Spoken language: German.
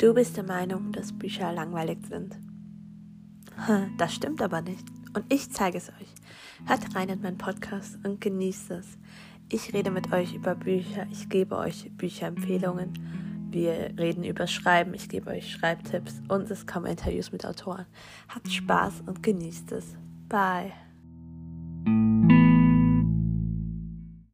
Du bist der Meinung, dass Bücher langweilig sind. Das stimmt aber nicht. Und ich zeige es euch. Hört rein in meinen Podcast und genießt es. Ich rede mit euch über Bücher. Ich gebe euch Bücherempfehlungen. Wir reden über Schreiben. Ich gebe euch Schreibtipps und es kommen Interviews mit Autoren. Habt Spaß und genießt es. Bye.